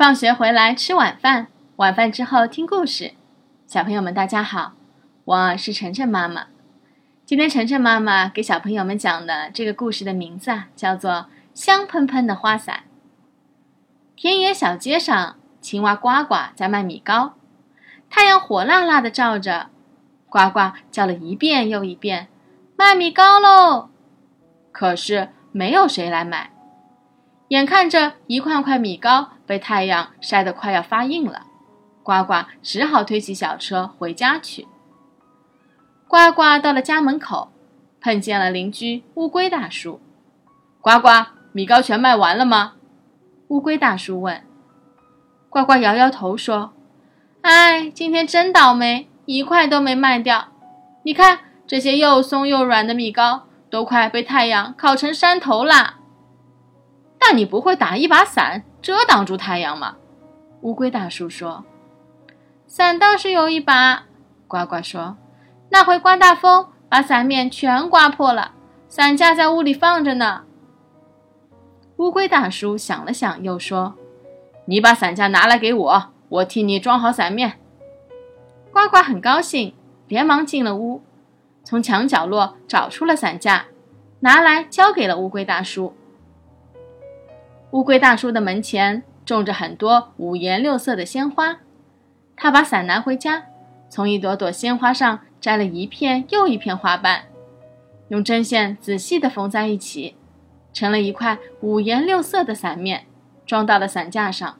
放学回来吃晚饭，晚饭之后听故事。小朋友们，大家好，我是晨晨妈妈。今天晨晨妈妈给小朋友们讲的这个故事的名字啊，叫做《香喷喷的花伞》。田野小街上，青蛙呱呱在卖米糕，太阳火辣辣的照着，呱呱叫了一遍又一遍：“卖米糕喽！”可是没有谁来买。眼看着一块块米糕被太阳晒得快要发硬了。呱呱只好推起小车回家去。呱呱到了家门口，碰见了邻居乌龟大叔。呱呱，米糕全卖完了吗？乌龟大叔问。呱呱摇摇头说：“哎，今天真倒霉，一块都没卖掉。你看这些又松又软的米糕，都快被太阳烤成山头啦。”那你不会打一把伞遮挡住太阳吗？乌龟大叔说。伞倒是有一把，呱呱说。那回刮大风，把伞面全刮破了，伞架在屋里放着呢。乌龟大叔想了想，又说：“你把伞架拿来给我，我替你装好伞面。”呱呱很高兴，连忙进了屋，从墙角落找出了伞架，拿来交给了乌龟大叔。乌龟大叔的门前种着很多五颜六色的鲜花。他把伞拿回家，从一朵朵鲜花上摘了一片又一片花瓣，用针线仔细地缝在一起，成了一块五颜六色的伞面，装到了伞架上。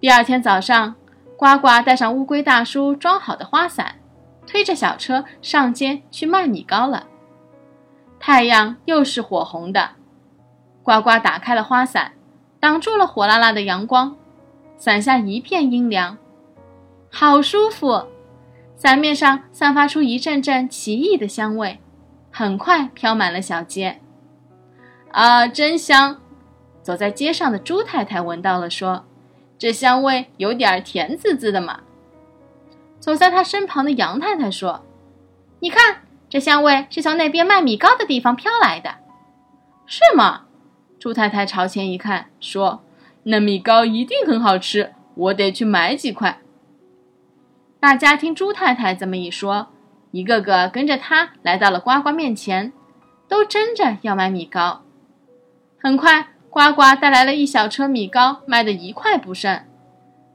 第二天早上，呱呱带上乌龟大叔装好的花伞，推着小车上街去卖米糕了。太阳又是火红的，呱呱打开了花伞，挡住了火辣辣的阳光，伞下一片阴凉。好舒服，伞面上散发出一阵阵奇异的香味，很快飘满了小街。啊，真香！走在街上的猪太太闻到了，说：“这香味有点甜滋滋的嘛。”走在她身旁的杨太太说：“你看，这香味是从那边卖米糕的地方飘来的，是吗？”猪太太朝前一看，说：“那米糕一定很好吃，我得去买几块。”大家听猪太太这么一说，一个个跟着她来到了呱呱面前，都争着要买米糕。很快，呱呱带来了一小车米糕，卖的一块不剩。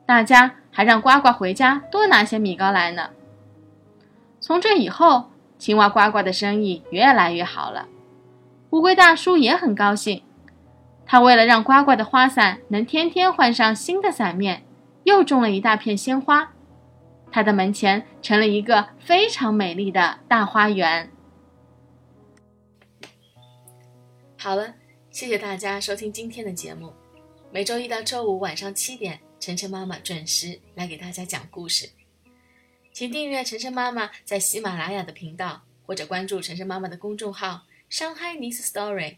大家还让呱呱回家多拿些米糕来呢。从这以后，青蛙呱呱的生意越来越好了。乌龟大叔也很高兴，他为了让呱呱的花伞能天天换上新的伞面，又种了一大片鲜花。他的门前成了一个非常美丽的大花园。好了，谢谢大家收听今天的节目。每周一到周五晚上七点，晨晨妈妈准时来给大家讲故事。请订阅晨晨妈妈在喜马拉雅的频道，或者关注晨晨妈妈的公众号“上海 Nice Story”，